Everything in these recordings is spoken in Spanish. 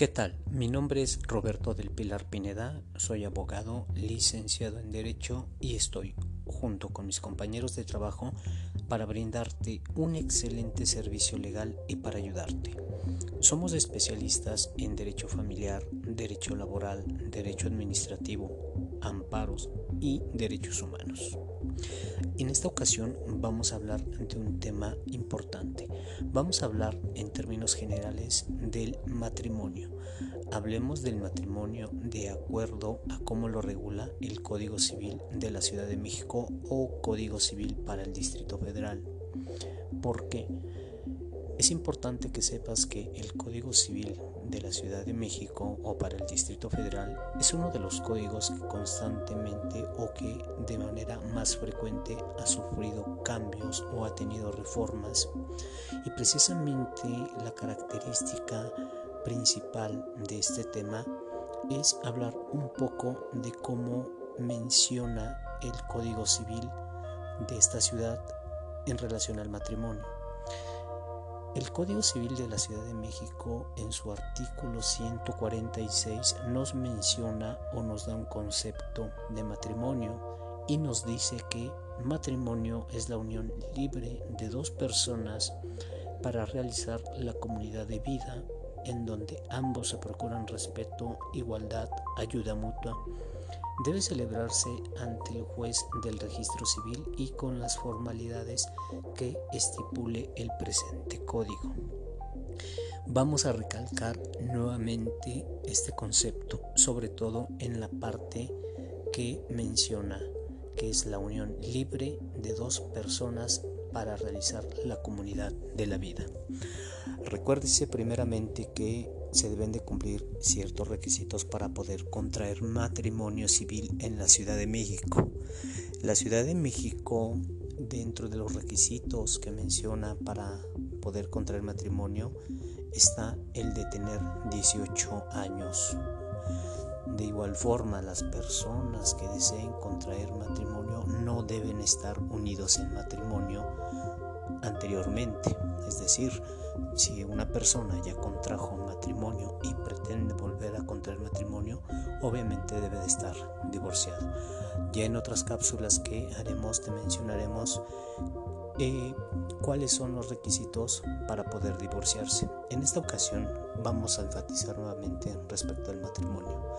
¿Qué tal? Mi nombre es Roberto del Pilar Pineda, soy abogado, licenciado en Derecho y estoy junto con mis compañeros de trabajo para brindarte un excelente servicio legal y para ayudarte. Somos especialistas en derecho familiar, derecho laboral, derecho administrativo, amparos y derechos humanos. En esta ocasión vamos a hablar de un tema importante. Vamos a hablar en términos generales del matrimonio. Hablemos del matrimonio de acuerdo a cómo lo regula el Código Civil de la Ciudad de México o Código Civil para el Distrito Federal. ¿Por qué? Es importante que sepas que el Código Civil de la Ciudad de México o para el Distrito Federal es uno de los códigos que constantemente o que de manera más frecuente ha sufrido cambios o ha tenido reformas y precisamente la característica principal de este tema es hablar un poco de cómo menciona el Código Civil de esta ciudad en relación al matrimonio. El Código Civil de la Ciudad de México en su artículo 146 nos menciona o nos da un concepto de matrimonio y nos dice que matrimonio es la unión libre de dos personas para realizar la comunidad de vida en donde ambos se procuran respeto, igualdad, ayuda mutua debe celebrarse ante el juez del registro civil y con las formalidades que estipule el presente código. Vamos a recalcar nuevamente este concepto, sobre todo en la parte que menciona que es la unión libre de dos personas para realizar la comunidad de la vida. Recuérdese primeramente que se deben de cumplir ciertos requisitos para poder contraer matrimonio civil en la Ciudad de México. La Ciudad de México, dentro de los requisitos que menciona para poder contraer matrimonio, está el de tener 18 años. De igual forma, las personas que deseen contraer matrimonio no deben estar unidos en matrimonio anteriormente. Es decir, si una persona ya contrajo matrimonio y pretende volver a contraer matrimonio, obviamente debe de estar divorciado. Ya en otras cápsulas que haremos te mencionaremos eh, cuáles son los requisitos para poder divorciarse. En esta ocasión vamos a enfatizar nuevamente respecto al matrimonio.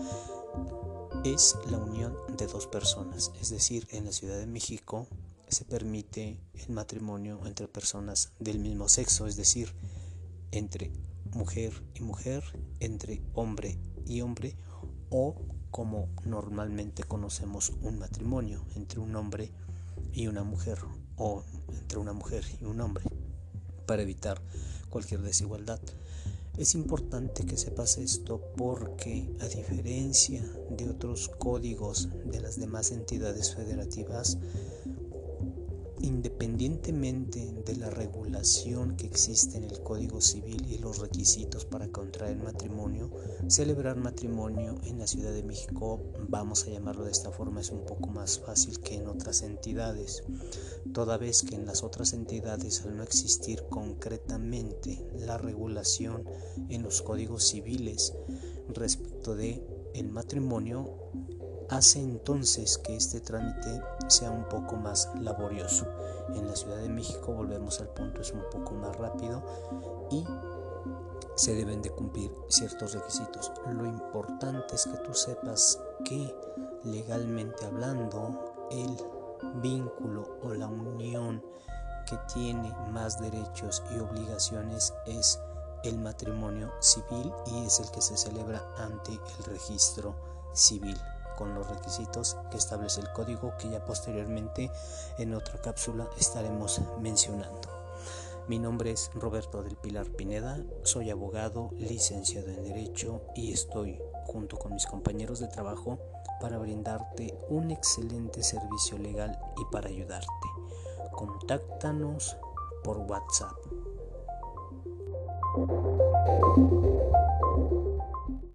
Es la unión de dos personas, es decir, en la Ciudad de México se permite el matrimonio entre personas del mismo sexo, es decir, entre mujer y mujer, entre hombre y hombre, o como normalmente conocemos un matrimonio entre un hombre y una mujer, o entre una mujer y un hombre, para evitar cualquier desigualdad. Es importante que sepas esto porque a diferencia de otros códigos de las demás entidades federativas, Independientemente de la regulación que existe en el Código Civil y los requisitos para contraer matrimonio, celebrar matrimonio en la Ciudad de México, vamos a llamarlo de esta forma, es un poco más fácil que en otras entidades, toda vez que en las otras entidades al no existir concretamente la regulación en los códigos civiles respecto de el matrimonio, hace entonces que este trámite sea un poco más laborioso. En la Ciudad de México, volvemos al punto, es un poco más rápido y se deben de cumplir ciertos requisitos. Lo importante es que tú sepas que legalmente hablando el vínculo o la unión que tiene más derechos y obligaciones es el matrimonio civil y es el que se celebra ante el registro civil con los requisitos que establece el código que ya posteriormente en otra cápsula estaremos mencionando. Mi nombre es Roberto del Pilar Pineda, soy abogado, licenciado en Derecho y estoy junto con mis compañeros de trabajo para brindarte un excelente servicio legal y para ayudarte. Contáctanos por WhatsApp.